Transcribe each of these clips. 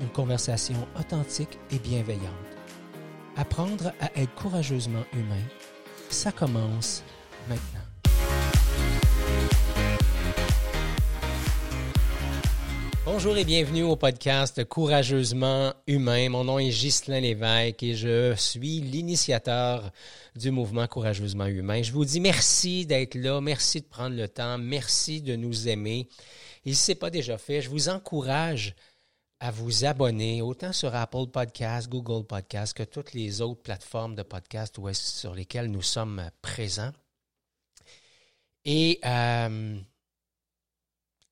une conversation authentique et bienveillante. Apprendre à être courageusement humain, ça commence maintenant. Bonjour et bienvenue au podcast Courageusement Humain. Mon nom est Ghislain Lévesque et je suis l'initiateur du mouvement Courageusement Humain. Je vous dis merci d'être là, merci de prendre le temps, merci de nous aimer. Et si ce n'est pas déjà fait, je vous encourage à vous abonner autant sur Apple Podcasts, Google Podcasts que toutes les autres plateformes de podcasts sur lesquelles nous sommes présents. Et euh,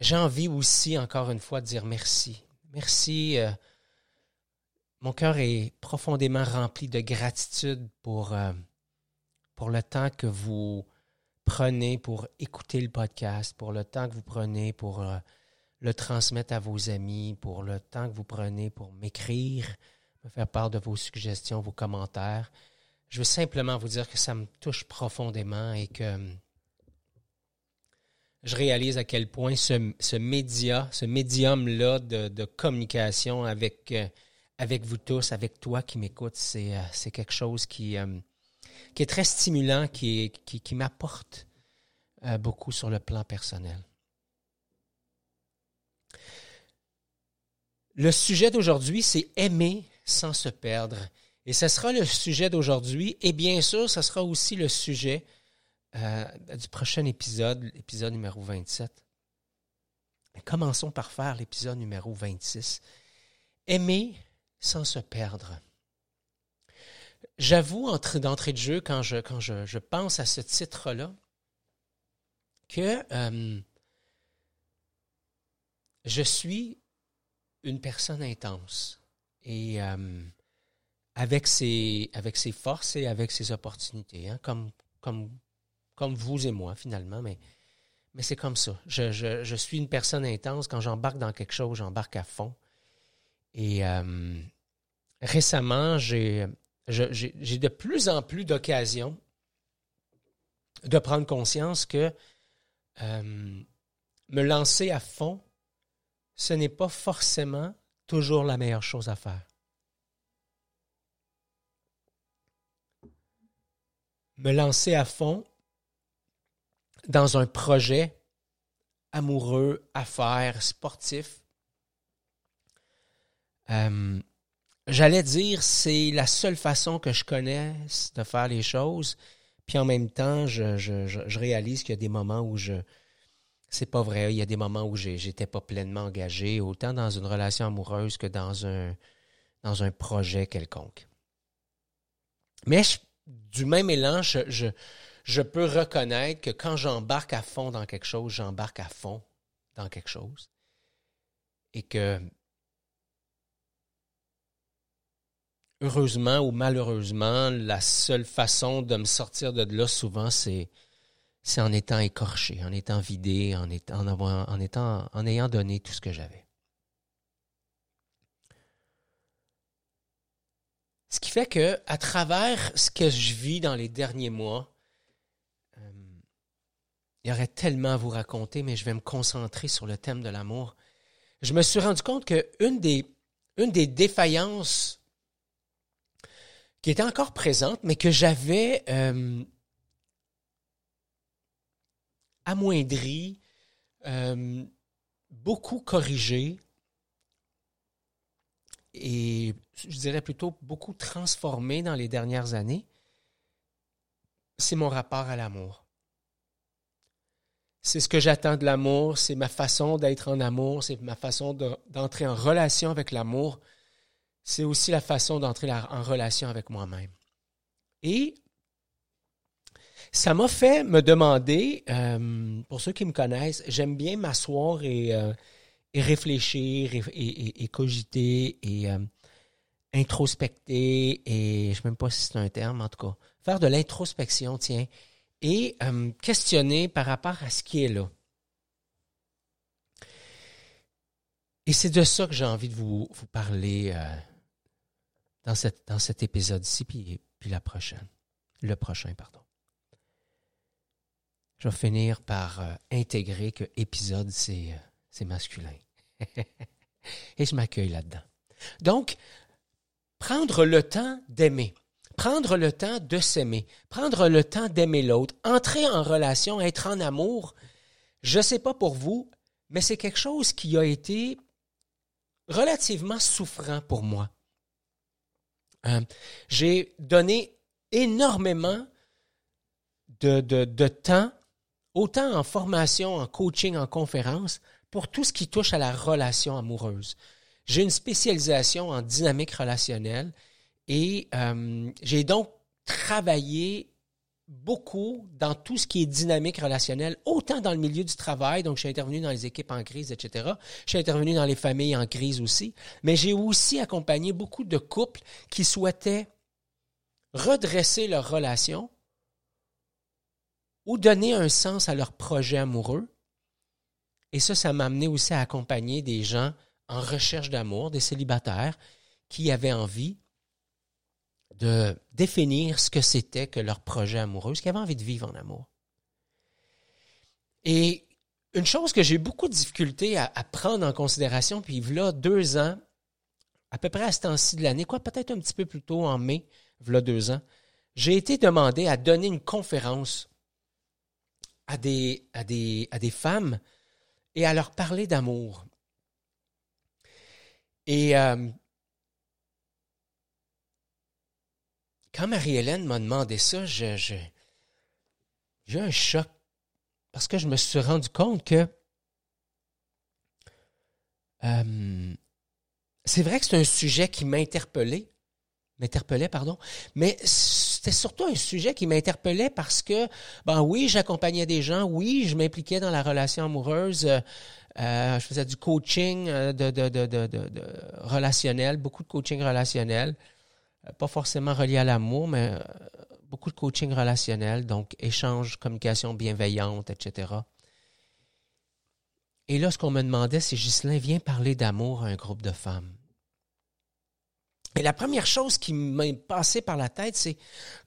j'ai envie aussi, encore une fois, de dire merci. Merci. Euh, mon cœur est profondément rempli de gratitude pour, euh, pour le temps que vous prenez pour écouter le podcast, pour le temps que vous prenez pour le transmettre à vos amis, pour le temps que vous prenez pour m'écrire, me faire part de vos suggestions, vos commentaires. Je veux simplement vous dire que ça me touche profondément et que je réalise à quel point ce, média, ce médium-là de, communication avec, euh, avec vous tous, avec toi qui m'écoutes, c'est, euh, quelque chose qui, euh, qui est très stimulant, qui, m'apporte beaucoup sur le plan personnel. Le sujet d'aujourd'hui, c'est aimer sans se perdre. Et ce sera le sujet d'aujourd'hui. Et bien sûr, ce sera aussi le sujet euh, du prochain épisode, l'épisode numéro 27. commençons par faire l'épisode numéro 26. Aimer sans se perdre. J'avoue, d'entrée de jeu, quand je, pense à ce titre-là, que euh, je suis une personne intense et euh, avec, ses, avec ses forces et avec ses opportunités, hein, comme, comme, comme vous et moi finalement, mais, mais c'est comme ça. Je, je, suis une personne intense. Quand j'embarque dans quelque chose, j'embarque à fond. Et euh, récemment, j'ai de plus en plus d'occasions de prendre conscience que euh, me lancer à fond, ce n'est pas forcément toujours la meilleure chose à faire. Me lancer à fond dans un projet amoureux, affaires, sportif, euh, j'allais dire c'est la seule façon que je connaisse de faire les choses. Puis en même temps, je, je réalise qu'il y a des moments où je, c'est pas vrai. Il y a des moments où j'étais pas pleinement engagé, autant dans une relation amoureuse que dans un, dans un projet quelconque. Mais du même élan, je, je, peux reconnaître que quand j'embarque à fond dans quelque chose, j'embarque à fond dans quelque chose. Et que, heureusement ou malheureusement, la seule façon de me sortir de là, souvent, c'est c'est en étant écorché, en étant vidé, en, étant, en, ayant donné tout ce que j'avais. Ce qui fait que, à travers ce que je vis dans les derniers mois, euh, il y aurait tellement à vous raconter, mais je vais me concentrer sur le thème de l'amour. Je me suis rendu compte qu'une des, une des défaillances qui était encore présente, mais que j'avais euh, amoindri, euh, beaucoup corrigé et je dirais plutôt beaucoup transformé dans les dernières années, c'est mon rapport à l'amour. C'est ce que j'attends de l'amour, c'est ma façon d'être en amour, c'est ma façon d'entrer en relation avec l'amour, c'est aussi la façon d'entrer en relation avec moi-même. Et ça m'a fait me demander, euh, pour ceux qui me connaissent, j'aime bien m'asseoir et, euh, réfléchir et, cogiter et euh, introspecter et je ne sais même pas si c'est un terme en tout cas faire de l'introspection tiens et questionner par rapport à ce qui est là. Et c'est de ça que j'ai envie de vous, parler dans, cette, dans cet épisode-ci, puis, puis la prochaine. Le prochain, pardon. Je vais finir par intégrer que épisode, c'est c'est masculin. Et je m'accueille là-dedans. Donc, prendre le temps d'aimer, prendre le temps de s'aimer, prendre le temps d'aimer l'autre, entrer en relation, être en amour, je ne sais pas pour vous, mais c'est quelque chose qui a été relativement souffrant pour moi. Euh, j'ai donné énormément de temps, autant en formation, en coaching, en conférence, pour tout ce qui touche à la relation amoureuse. J'ai une spécialisation en dynamique relationnelle et euh, j'ai donc travaillé beaucoup dans tout ce qui est dynamique relationnelle, autant dans le milieu du travail, donc j'ai intervenu dans les équipes en crise, etc. J'ai intervenu dans les familles en crise aussi, mais j'ai aussi accompagné beaucoup de couples qui souhaitaient redresser leur relation ou donner un sens à leur projet amoureux et ça, ça m'a amené aussi à accompagner des gens en recherche d'amour, des célibataires qui avaient envie de définir ce que c'était que leur projet amoureux, ce qui avaient envie de vivre en amour. Et une chose que j'ai beaucoup de difficulté à, prendre en considération, puis là, deux ans, à peu près à ce temps-ci de l'année, quoi, peut-être un petit peu plus tôt, en mai, voilà deux ans, j'ai été demandé à donner une conférence à des, femmes et à leur parler d'amour. Et euh, quand Marie-Hélène m'a demandé ça, j'ai eu un choc parce que je me suis rendu compte que euh, c'est vrai que c'est un sujet qui m'interpellait, m'interpellait, pardon, mais c'était surtout un sujet qui m'interpellait parce que, ben oui, j'accompagnais des gens, oui, je m'impliquais dans la relation amoureuse, euh, euh, je faisais du coaching euh, relationnel, beaucoup de coaching relationnel, pas forcément relié à l'amour, mais beaucoup de coaching relationnel, donc échange, communication bienveillante, etc. Et là, ce qu'on me demandait, c'est Ghislain, viens parler d'amour à un groupe de femmes. Et la première chose qui m'est passée par la tête, c'est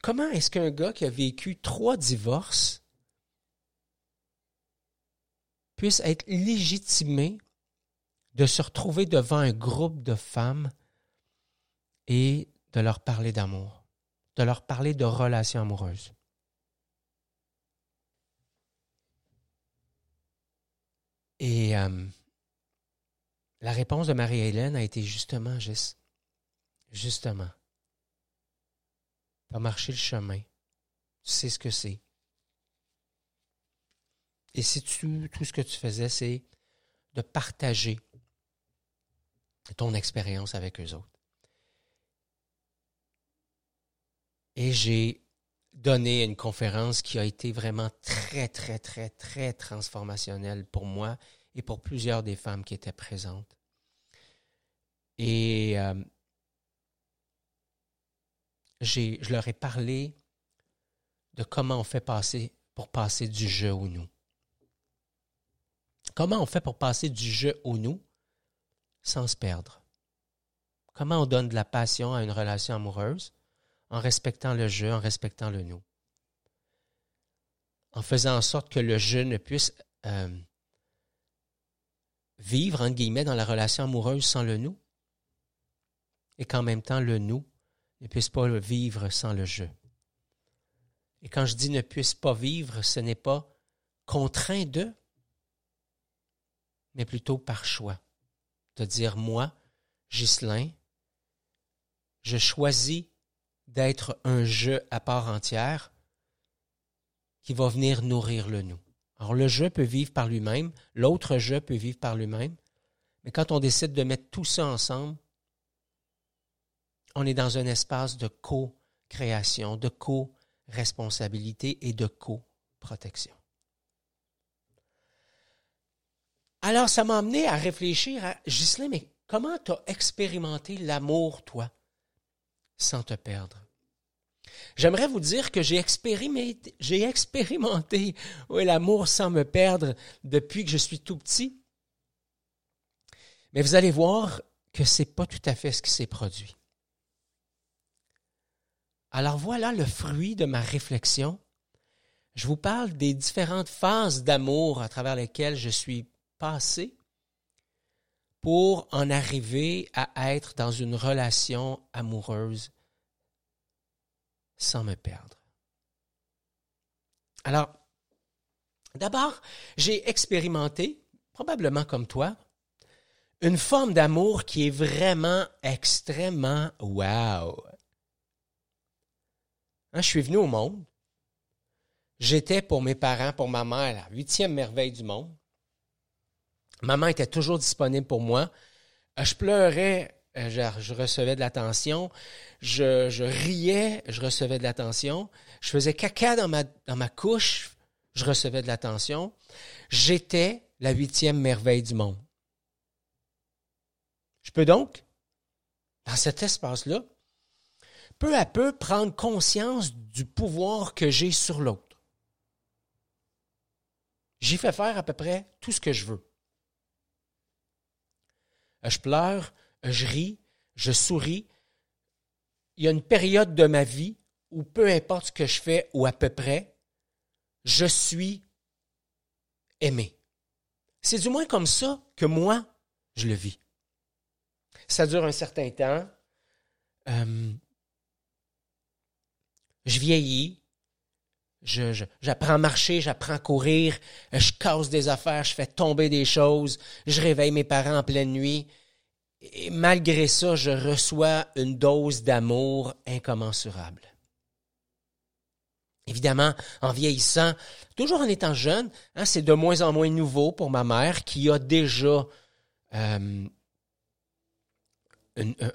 comment est-ce qu'un gars qui a vécu trois divorces puisse être légitimé de se retrouver devant un groupe de femmes et de leur parler d'amour, de leur parler de relations amoureuses? Et euh, la réponse de Marie-Hélène a été justement juste Justement. Tu as marché le chemin. Tu sais ce que c'est. Et si tu, tout ce que tu faisais, c'est de partager ton expérience avec eux autres. Et j'ai donné une conférence qui a été vraiment très, très, très, très transformationnelle pour moi et pour plusieurs des femmes qui étaient présentes. Et euh, je leur ai parlé de comment on fait passer pour passer du jeu au nous. Comment on fait pour passer du jeu au nous sans se perdre? Comment on donne de la passion à une relation amoureuse en respectant le jeu, en respectant le nous? En faisant en sorte que le jeu ne puisse euh, vivre, entre guillemets, dans la relation amoureuse sans le nous, et qu'en même temps, le nous ne puisse pas vivre sans le jeu. Et quand je dis ne puisse pas vivre, ce n'est pas contraint de, mais plutôt par choix. De dire, moi, Ghislain, je choisis d'être un jeu à part entière qui va venir nourrir le nous. Alors le jeu peut vivre par lui-même, l'autre jeu peut vivre par lui-même, mais quand on décide de mettre tout ça ensemble, on est dans un espace de co-création, de co-responsabilité et de co-protection. Alors, ça m'a amené à réfléchir à, Ghislain, mais comment tu as expérimenté l'amour, toi, sans te perdre? J'aimerais vous dire que j'ai expérimenté, j'ai expérimenté l'amour sans me perdre depuis que je suis tout petit. Mais vous allez voir que ce n'est pas tout à fait ce qui s'est produit. Alors voilà le fruit de ma réflexion. Je vous parle des différentes phases d'amour à travers lesquelles je suis passé pour en arriver à être dans une relation amoureuse sans me perdre. Alors, d'abord, j'ai expérimenté, probablement comme toi, une forme d'amour qui est vraiment extrêmement wow. Hein, je suis venu au monde. J'étais pour mes parents, pour ma mère, la huitième merveille du monde. Maman était toujours disponible pour moi. Euh, je pleurais euh, je, recevais de l'attention. Je, riais, je recevais de l'attention. Je faisais caca dans ma, dans ma couche, je recevais de l'attention. J'étais la huitième merveille du monde. Je peux donc, dans cet espace-là, peu à peu prendre conscience du pouvoir que j'ai sur l'autre. J'y fais faire à peu près tout ce que je veux. Je pleure, je ris, je souris. Il y a une période de ma vie où peu importe ce que je fais ou à peu près, je suis aimé. C'est du moins comme ça que moi, je le vis. Ça dure un certain temps. Euh, je vieillis. j'apprends à marcher, j'apprends à courir, je casse des affaires, je fais tomber des choses, je réveille mes parents en pleine nuit, et malgré ça, je reçois une dose d'amour incommensurable. Évidemment, en vieillissant, toujours en étant jeune, hein, c'est de moins en moins nouveau pour ma mère qui a déjà euh,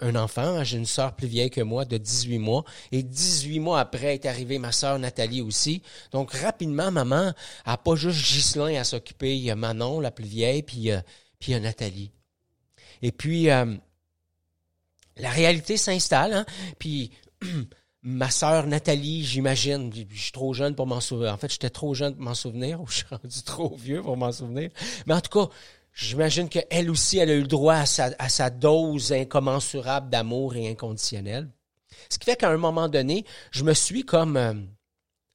un, enfant. J'ai une sœur plus vieille que moi de 18 mois. Et 18 mois après est arrivée ma sœur Nathalie aussi. Donc rapidement, maman n'a pas juste Ghislain à s'occuper. Il y a Manon, la plus vieille, puis, euh, il y a Nathalie. Et puis, euh, la réalité s'installe. Hein? Puis, ma sœur Nathalie, j'imagine, je suis trop jeune pour m'en souvenir. En fait, j'étais trop jeune pour m'en souvenir, ou je suis rendu trop vieux pour m'en souvenir. Mais en tout cas, j'imagine qu'elle aussi, elle a eu le droit à sa, dose incommensurable d'amour et inconditionnel. Ce qui fait qu'à un moment donné, je me suis comme euh,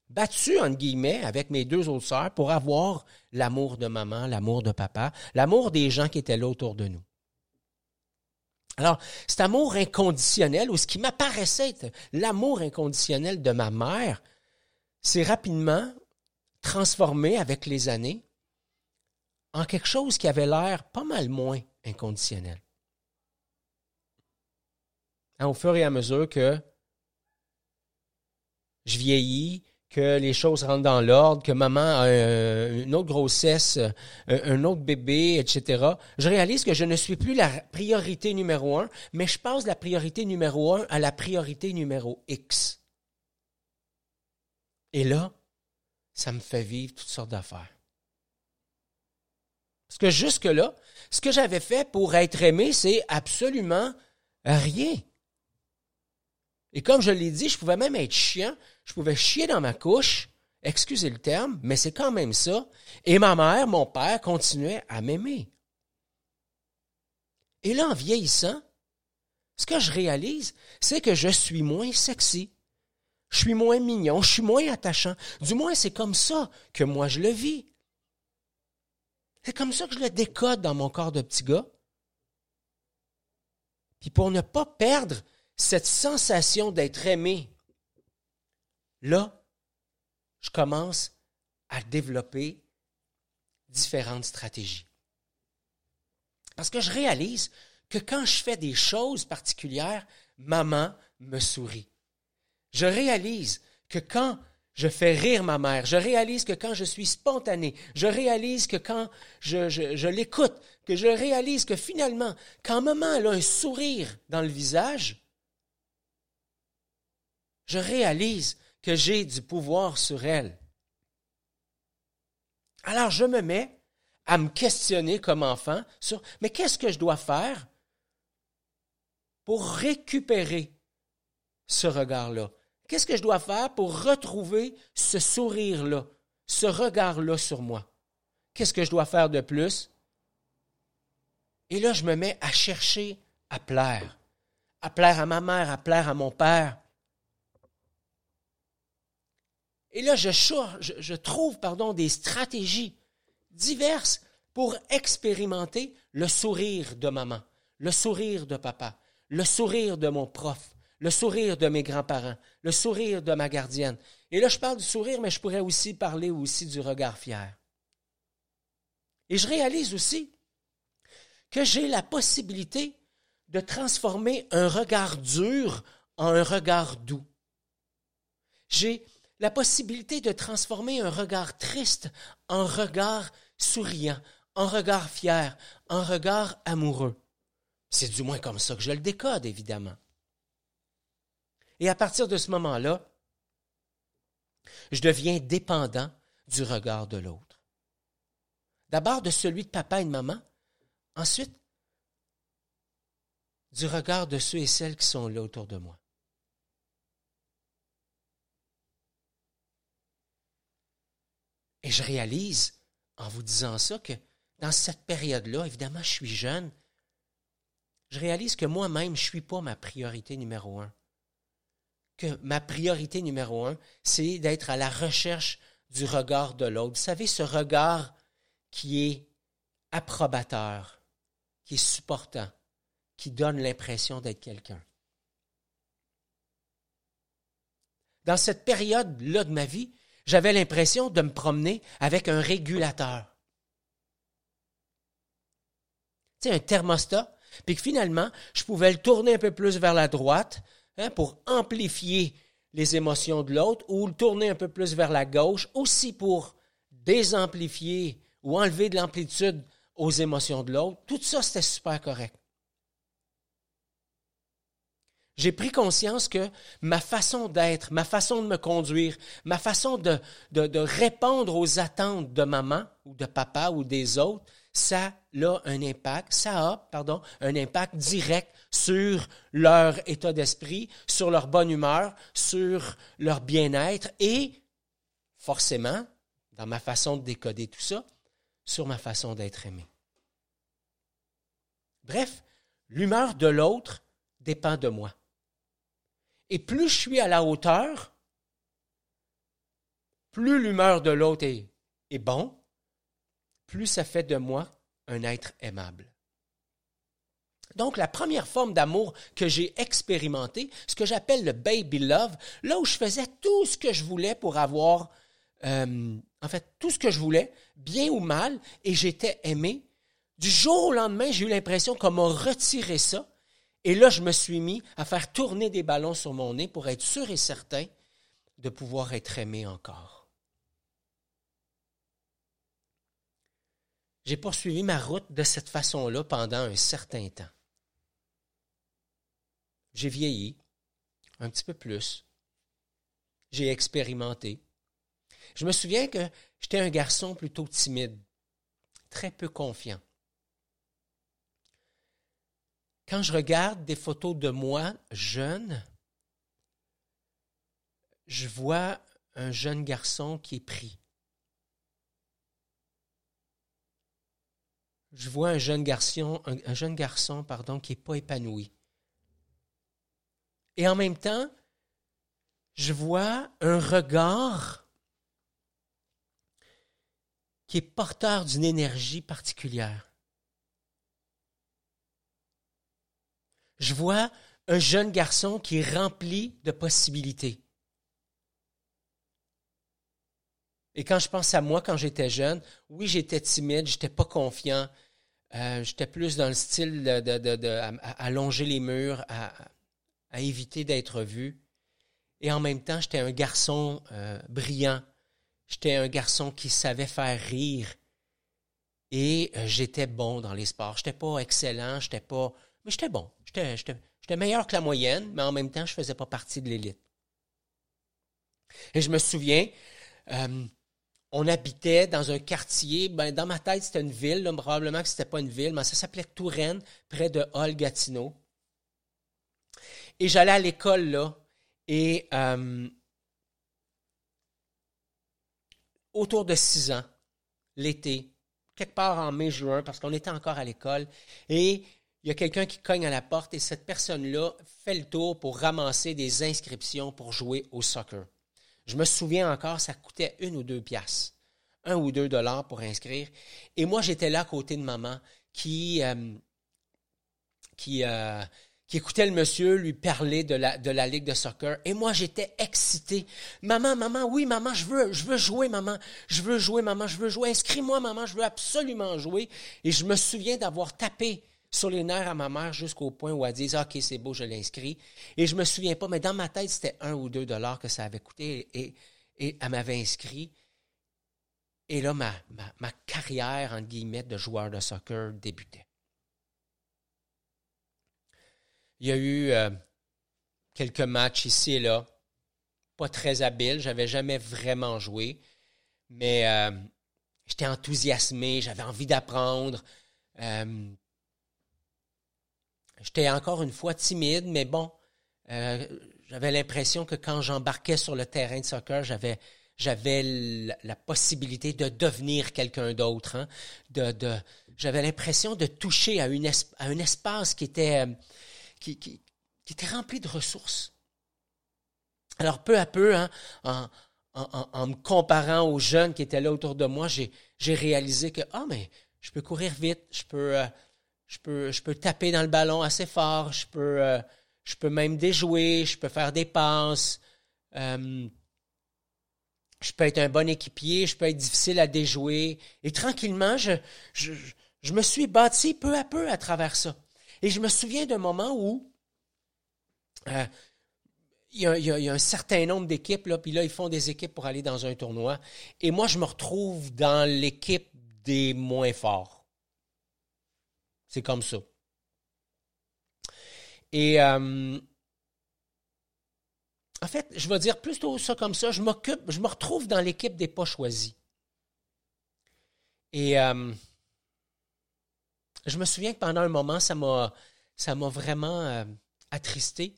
battu, entre guillemets, avec mes deux autres sœurs pour avoir l'amour de maman, l'amour de papa, l'amour des gens qui étaient là autour de nous. Alors, cet amour inconditionnel, ou ce qui m'apparaissait être l'amour inconditionnel de ma mère, s'est rapidement transformé avec les années en quelque chose qui avait l'air pas mal moins inconditionnel. Hein, au fur et à mesure que je vieillis, que les choses rentrent dans l'ordre, que maman a une autre grossesse, un autre bébé, etc., je réalise que je ne suis plus la priorité numéro un, mais je passe la priorité numéro un à la priorité numéro X. Et là, ça me fait vivre toutes sortes d'affaires. Parce que jusque-là, ce que j'avais fait pour être aimé, c'est absolument rien. Et comme je l'ai dit, je pouvais même être chiant, je pouvais chier dans ma couche, excusez le terme, mais c'est quand même ça. Et ma mère, mon père continuaient à m'aimer. Et là, en vieillissant, ce que je réalise, c'est que je suis moins sexy. Je suis moins mignon, je suis moins attachant. Du moins, c'est comme ça que moi je le vis. C'est comme ça que je le décode dans mon corps de petit gars. Puis pour ne pas perdre cette sensation d'être aimé, là, je commence à développer différentes stratégies. Parce que je réalise que quand je fais des choses particulières, maman me sourit. Je réalise que quand je fais rire ma mère, je réalise que quand je suis spontané, je réalise que quand je, l'écoute, que je réalise que finalement, quand maman a un sourire dans le visage, je réalise que j'ai du pouvoir sur elle. Alors je me mets à me questionner comme enfant sur, mais qu'est-ce que je dois faire pour récupérer ce regard-là? Qu'est-ce que je dois faire pour retrouver ce sourire-là, ce regard-là sur moi? Qu'est-ce que je dois faire de plus? Et là, je me mets à chercher à plaire, à plaire à ma mère, à plaire à mon père. Et là, je, trouve pardon, des stratégies diverses pour expérimenter le sourire de maman, le sourire de papa, le sourire de mon prof, le sourire de mes grands-parents, le sourire de ma gardienne. Et là, je parle du sourire, mais je pourrais aussi parler aussi du regard fier. Et je réalise aussi que j'ai la possibilité de transformer un regard dur en un regard doux. J'ai la possibilité de transformer un regard triste en regard souriant, en regard fier, en regard amoureux. C'est du moins comme ça que je le décode, évidemment. Et à partir de ce moment-là, je deviens dépendant du regard de l'autre. D'abord de celui de papa et de maman, ensuite du regard de ceux et celles qui sont là autour de moi. Et je réalise, en vous disant ça, que dans cette période-là, évidemment, je suis jeune, je réalise que moi-même, je ne suis pas ma priorité numéro un. Que ma priorité numéro un, c'est d'être à la recherche du regard de l'autre. Vous savez, ce regard qui est approbateur, qui est supportant, qui donne l'impression d'être quelqu'un. Dans cette période-là de ma vie, j'avais l'impression de me promener avec un régulateur. Tu sais, un thermostat, puis que finalement, je pouvais le tourner un peu plus vers la droite hein, pour amplifier les émotions de l'autre, ou le tourner un peu plus vers la gauche, aussi pour désamplifier ou enlever de l'amplitude aux émotions de l'autre. Tout ça, c'était super correct j'ai pris conscience que ma façon d'être, ma façon de me conduire, ma façon de, de, répondre aux attentes de maman ou de papa ou des autres, ça a un impact, ça a, pardon, un impact direct sur leur état d'esprit, sur leur bonne humeur, sur leur bien-être et, forcément, dans ma façon de décoder tout ça, sur ma façon d'être aimé. Bref, l'humeur de l'autre dépend de moi. Et plus je suis à la hauteur, plus l'humeur de l'autre est, bon, plus ça fait de moi un être aimable. Donc, la première forme d'amour que j'ai expérimenté, ce que j'appelle le baby love, là où je faisais tout ce que je voulais pour avoir, euh, en fait, tout ce que je voulais, bien ou mal, et j'étais aimé, du jour au lendemain, j'ai eu l'impression qu'on m'a retiré ça et là, je me suis mis à faire tourner des ballons sur mon nez pour être sûr et certain de pouvoir être aimé encore. J'ai poursuivi ma route de cette façon-là pendant un certain temps. J'ai vieilli un petit peu plus. J'ai expérimenté. Je me souviens que j'étais un garçon plutôt timide, très peu confiant. Quand je regarde des photos de moi jeune, je vois un jeune garçon qui est pris. Je vois un jeune garçon, un, jeune garçon pardon, qui n'est pas épanoui. Et en même temps, je vois un regard qui est porteur d'une énergie particulière. Je vois un jeune garçon qui est rempli de possibilités. Et quand je pense à moi quand j'étais jeune, oui, j'étais timide, j'étais pas confiant, euh, j'étais plus dans le style de, à, longer les murs, à, éviter d'être vu. Et en même temps, j'étais un garçon euh, brillant. J'étais un garçon qui savait faire rire. Et euh, j'étais bon dans les sports. J'étais pas excellent, j'étais pas mais j'étais bon. J'étais meilleur que la moyenne, mais en même temps, je ne faisais pas partie de l'élite. Et je me souviens, euh, on habitait dans un quartier, ben, dans ma tête, c'était une ville, probablement que ce n'était pas une ville, mais ça s'appelait Touraine, près de Hall-Gatineau. Et j'allais à l'école là, et euh, autour de six ans, l'été, quelque part en mai-juin, parce qu'on était encore à l'école, et il y a quelqu'un qui cogne à la porte, et cette personne-là fait le tour pour ramasser des inscriptions pour jouer au soccer. Je me souviens encore, ça coûtait une ou deux piastres, un ou deux dollars pour inscrire. Et moi, j'étais là à côté de maman qui, euh, qui, euh, qui écoutait le monsieur lui parler de la, de la ligue de soccer. Et moi, j'étais excité. Maman, maman, oui, maman, je veux, je veux jouer, maman. Je veux jouer, maman, je veux jouer. Inscris-moi, maman, je veux absolument jouer. Et je me souviens d'avoir tapé sur les nerfs à ma mère jusqu'au point où elle dit OK, c'est beau, je l'inscris. Et je me souviens pas, mais dans ma tête, c'était un ou deux dollars que ça avait coûté et, et elle m'avait inscrit. Et là, ma, ma, carrière, entre guillemets, de joueur de soccer débutait. Il y a eu euh, quelques matchs ici et là, pas très habiles, j'avais jamais vraiment joué, mais euh, j'étais enthousiasmé, j'avais envie d'apprendre. Euh, J'étais encore une fois timide, mais bon, euh, j'avais l'impression que quand j'embarquais sur le terrain de soccer, j'avais j'avais la, possibilité de devenir quelqu'un d'autre. Hein? De, de, j'avais l'impression de toucher à, un espace qui était, euh, qui, était rempli de ressources. Alors peu à peu, hein, en, en, me comparant aux jeunes qui étaient là autour de moi, j'ai, j'ai réalisé que ah mais je peux courir vite, je peux euh, je peux, taper dans le ballon assez fort, je peux, euh, même déjouer, je peux faire des passes. Euh, je peux être un bon équipier, je peux être difficile à déjouer. Et tranquillement, je, me suis bâti peu à peu à travers ça. Et je me souviens d'un moment où euh, il, y a, un certain nombre d'équipes, puis là, ils font des équipes pour aller dans un tournoi. Et moi, je me retrouve dans l'équipe des moins forts. C'est comme ça. Et euh, en fait, je vais dire plutôt ça comme ça. Je m'occupe, je me retrouve dans l'équipe des pas choisis. Et euh, je me souviens que pendant un moment, ça m'a, ça m'a vraiment euh, attristé.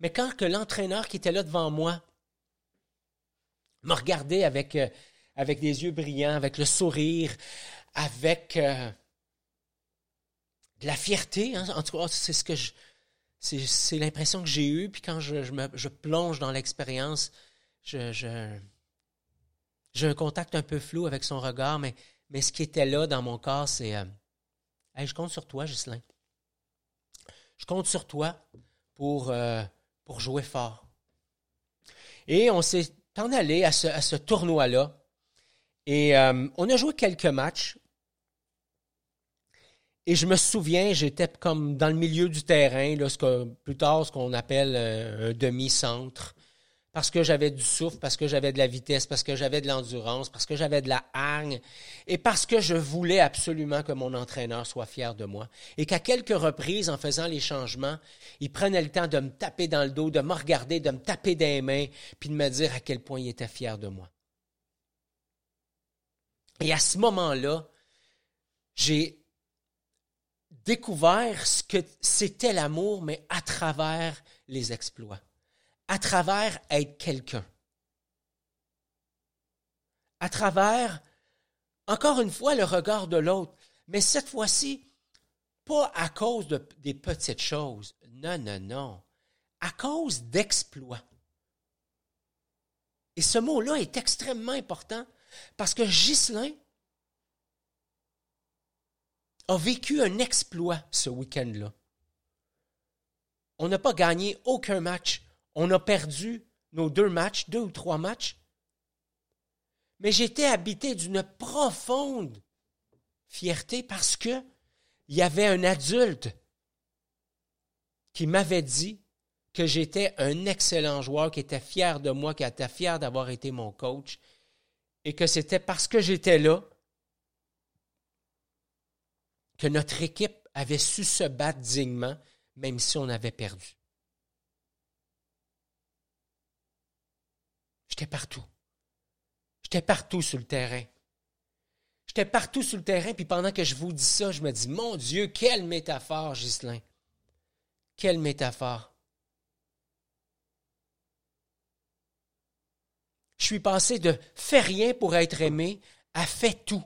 Mais quand que l'entraîneur qui était là devant moi me regardait avec, avec des yeux brillants, avec le sourire, avec euh, de la fierté. Hein. En tout cas, c'est ce que je, c'est, l'impression que j'ai eue. Puis quand je, me, je plonge dans l'expérience, je, j'ai un contact un peu flou avec son regard, mais, mais ce qui était là dans mon corps, c'est euh, Je compte sur toi, Ghislain. Je compte sur toi pour, euh, pour jouer fort. Et on s'est en allé à ce, à ce tournoi-là. Et on a joué quelques matchs. Et je me souviens, j'étais comme dans le milieu du terrain, là, ce que, plus tard ce qu'on appelle euh, un, demi-centre, parce que j'avais du souffle, parce que j'avais de la vitesse, parce que j'avais de l'endurance, parce que j'avais de la hargne, et parce que je voulais absolument que mon entraîneur soit fier de moi. Et qu'à quelques reprises, en faisant les changements, il prenait le temps de me taper dans le dos, de me regarder, de me taper des mains, puis de me dire à quel point il était fier de moi. Et à ce moment-là, j'ai découvert ce que c'était l'amour, mais à travers les exploits, à travers être quelqu'un, à travers, encore une fois, le regard de l'autre, mais cette fois-ci, pas à cause de, des petites choses, non, non, non, à cause d'exploits. Et ce mot-là est extrêmement important parce que Ghislain, a vécu un exploit ce week-end-là. On n'a pas gagné aucun match. On a perdu nos deux matchs, deux ou trois matchs. Mais j'étais habité d'une profonde fierté parce que il y avait un adulte qui m'avait dit que j'étais un excellent joueur, qui était fier de moi, qui était fier d'avoir été mon coach, et que c'était parce que j'étais là que notre équipe avait su se battre dignement, même si on avait perdu. J'étais partout. J'étais partout sur le terrain. J'étais partout sur le terrain, puis pendant que je vous dis ça, je me dis, mon Dieu, quelle métaphore, Ghislain. Quelle métaphore. Je suis passé de fais rien pour être aimé à fais tout.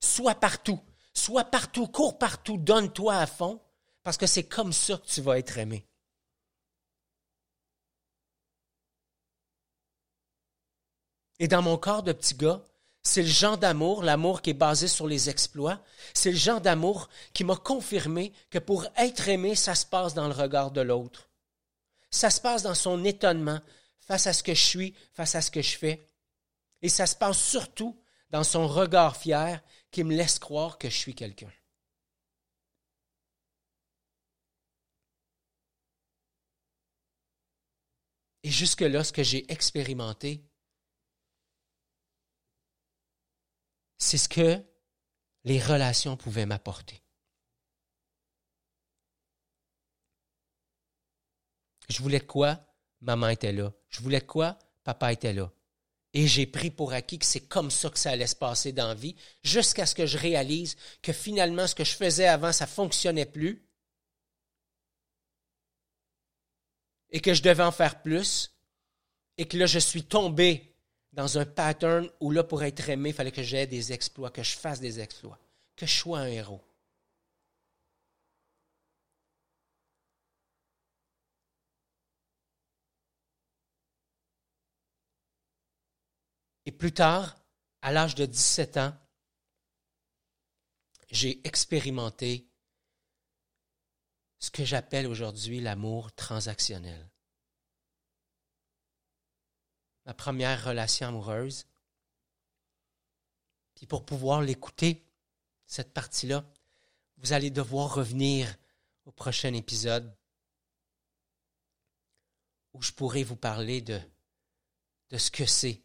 Sois partout. Sois partout, cours partout, donne-toi à fond, parce que c'est comme ça que tu vas être aimé. Et dans mon corps de petit gars, c'est le genre d'amour, l'amour qui est basé sur les exploits, c'est le genre d'amour qui m'a confirmé que pour être aimé, ça se passe dans le regard de l'autre. Ça se passe dans son étonnement face à ce que je suis, face à ce que je fais. Et ça se passe surtout dans son regard fier qui me laisse croire que je suis quelqu'un. Et jusque-là, ce que j'ai expérimenté, c'est ce que les relations pouvaient m'apporter. Je voulais quoi? Maman était là. Je voulais quoi? Papa était là. Et j'ai pris pour acquis que c'est comme ça que ça allait se passer dans la vie, jusqu'à ce que je réalise que finalement, ce que je faisais avant, ça ne fonctionnait plus. Et que je devais en faire plus. Et que là, je suis tombé dans un pattern où là, pour être aimé, il fallait que j'aie des exploits, que je fasse des exploits, que je sois un héros. Et plus tard, à l'âge de 17 ans, j'ai expérimenté ce que j'appelle aujourd'hui l'amour transactionnel ma première relation amoureuse. Puis pour pouvoir l'écouter, cette partie-là, vous allez devoir revenir au prochain épisode où je pourrai vous parler de, de ce que c'est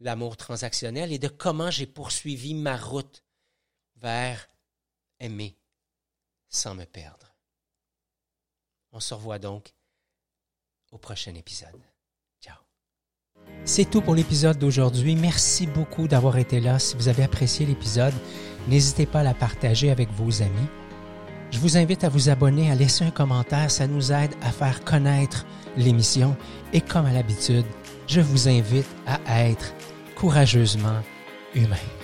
l'amour transactionnel et de comment j'ai poursuivi ma route vers aimer sans me perdre. On se revoit donc au prochain épisode. C'est tout pour l'épisode d'aujourd'hui. Merci beaucoup d'avoir été là. Si vous avez apprécié l'épisode, n'hésitez pas à la partager avec vos amis. Je vous invite à vous abonner, à laisser un commentaire. Ça nous aide à faire connaître l'émission. Et comme à l'habitude, je vous invite à être courageusement humain.